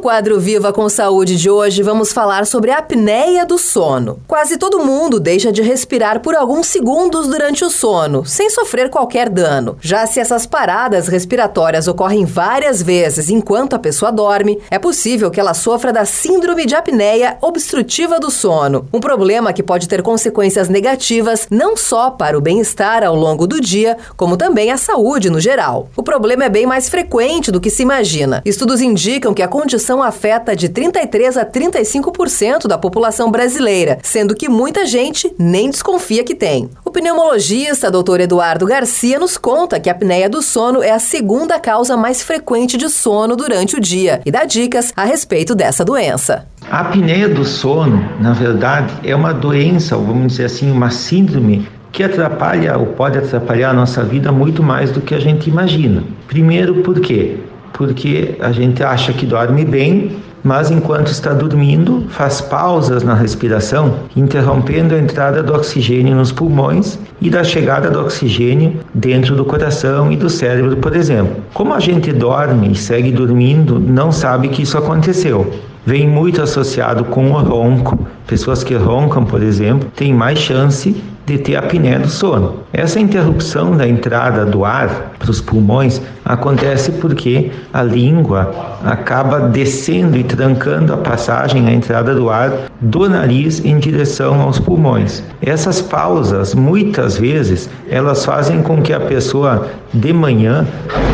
quadro Viva com Saúde de hoje, vamos falar sobre a apneia do sono. Quase todo mundo deixa de respirar por alguns segundos durante o sono, sem sofrer qualquer dano. Já se essas paradas respiratórias ocorrem várias vezes enquanto a pessoa dorme, é possível que ela sofra da síndrome de apneia obstrutiva do sono, um problema que pode ter consequências negativas não só para o bem-estar ao longo do dia, como também a saúde no geral. O problema é bem mais frequente do que se imagina. Estudos indicam que a condição afeta de 33 a 35% da população brasileira, sendo que muita gente nem desconfia que tem. O pneumologista Dr. Eduardo Garcia nos conta que a apneia do sono é a segunda causa mais frequente de sono durante o dia e dá dicas a respeito dessa doença. A apneia do sono, na verdade, é uma doença, ou vamos dizer assim, uma síndrome que atrapalha ou pode atrapalhar a nossa vida muito mais do que a gente imagina. Primeiro, por quê? Porque a gente acha que dorme bem, mas enquanto está dormindo, faz pausas na respiração, interrompendo a entrada do oxigênio nos pulmões e da chegada do oxigênio dentro do coração e do cérebro, por exemplo. Como a gente dorme e segue dormindo, não sabe que isso aconteceu. Vem muito associado com o ronco. Pessoas que roncam, por exemplo, têm mais chance de ter apneia do sono. Essa interrupção da entrada do ar para os pulmões acontece porque a língua acaba descendo e trancando a passagem, a entrada do ar do nariz em direção aos pulmões. Essas pausas, muitas vezes, elas fazem com que a pessoa de manhã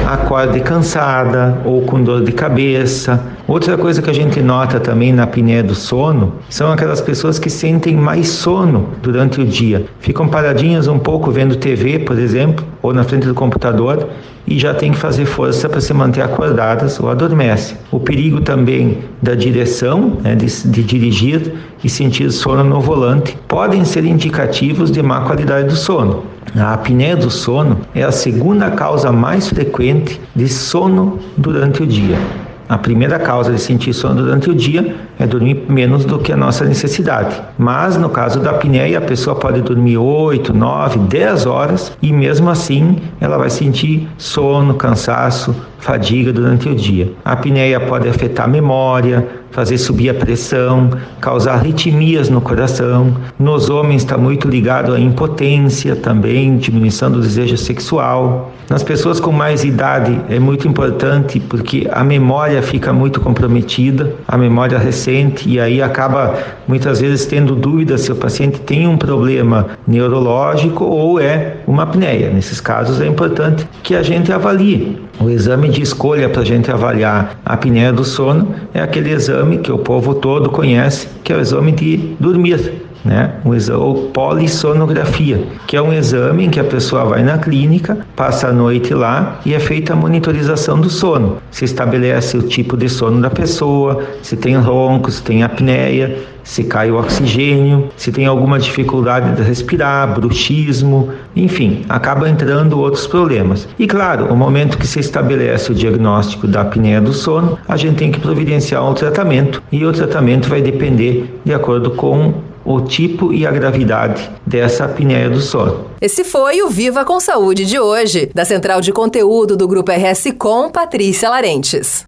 acorde cansada ou com dor de cabeça. Outra coisa que a gente nota também na apneia do sono são aquelas pessoas que sentem mais sono durante o dia ficam paradinhas um pouco vendo TV, por exemplo, ou na frente do computador e já tem que fazer força para se manter acordadas ou adormece. O perigo também da direção, né, de, de dirigir e sentir sono no volante, podem ser indicativos de má qualidade do sono. A apneia do sono é a segunda causa mais frequente de sono durante o dia. A primeira causa de sentir sono durante o dia é dormir menos do que a nossa necessidade. Mas no caso da apneia, a pessoa pode dormir 8, 9, 10 horas e mesmo assim ela vai sentir sono, cansaço, fadiga durante o dia. A apneia pode afetar a memória, fazer subir a pressão, causar arritmias no coração. Nos homens está muito ligado à impotência também, diminuição do desejo sexual. Nas pessoas com mais idade é muito importante porque a memória fica muito comprometida, a memória recente, e aí acaba muitas vezes tendo dúvida se o paciente tem um problema neurológico ou é uma apneia. Nesses casos é importante que a gente avalie. O exame de escolha para a gente avaliar a apneia do sono é aquele exame que o povo todo conhece, que é o exame de dormir né? Um exame, ou polissonografia, que é um exame em que a pessoa vai na clínica, passa a noite lá e é feita a monitorização do sono. Se estabelece o tipo de sono da pessoa, se tem ronco, se tem apneia, se cai o oxigênio, se tem alguma dificuldade de respirar, bruxismo, enfim, acaba entrando outros problemas. E claro, o momento que se estabelece o diagnóstico da apneia do sono, a gente tem que providenciar um tratamento e o tratamento vai depender de acordo com o tipo e a gravidade dessa apneia do sono. Esse foi o Viva com Saúde de hoje, da Central de Conteúdo do Grupo RS Com, Patrícia Larentes.